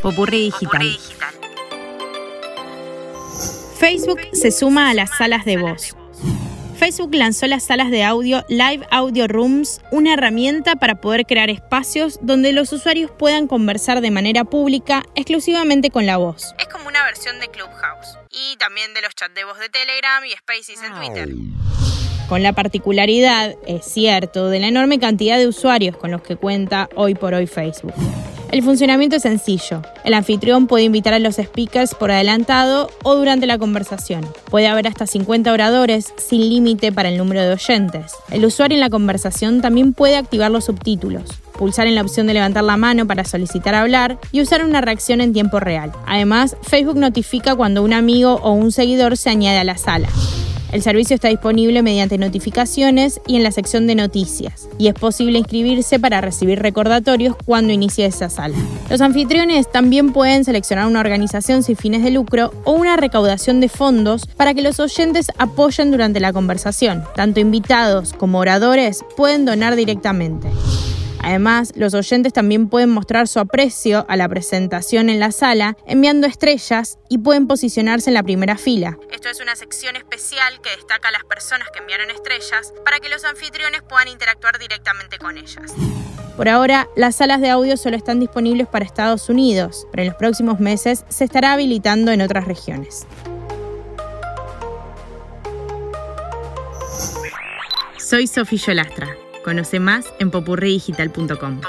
Popurrí digital. Facebook se suma a las salas de voz. Facebook lanzó las salas de audio Live Audio Rooms, una herramienta para poder crear espacios donde los usuarios puedan conversar de manera pública exclusivamente con la voz. Es como una versión de Clubhouse y también de los chats de voz de Telegram y Spaces en Twitter. Con la particularidad, es cierto, de la enorme cantidad de usuarios con los que cuenta hoy por hoy Facebook. El funcionamiento es sencillo. El anfitrión puede invitar a los speakers por adelantado o durante la conversación. Puede haber hasta 50 oradores sin límite para el número de oyentes. El usuario en la conversación también puede activar los subtítulos pulsar en la opción de levantar la mano para solicitar hablar y usar una reacción en tiempo real. Además, Facebook notifica cuando un amigo o un seguidor se añade a la sala. El servicio está disponible mediante notificaciones y en la sección de noticias, y es posible inscribirse para recibir recordatorios cuando inicie esa sala. Los anfitriones también pueden seleccionar una organización sin fines de lucro o una recaudación de fondos para que los oyentes apoyen durante la conversación. Tanto invitados como oradores pueden donar directamente. Además, los oyentes también pueden mostrar su aprecio a la presentación en la sala enviando estrellas y pueden posicionarse en la primera fila. Esto es una sección especial que destaca a las personas que enviaron estrellas para que los anfitriones puedan interactuar directamente con ellas. Por ahora, las salas de audio solo están disponibles para Estados Unidos, pero en los próximos meses se estará habilitando en otras regiones. Soy Sofía Lastra. Conoce más en popurredigital.com.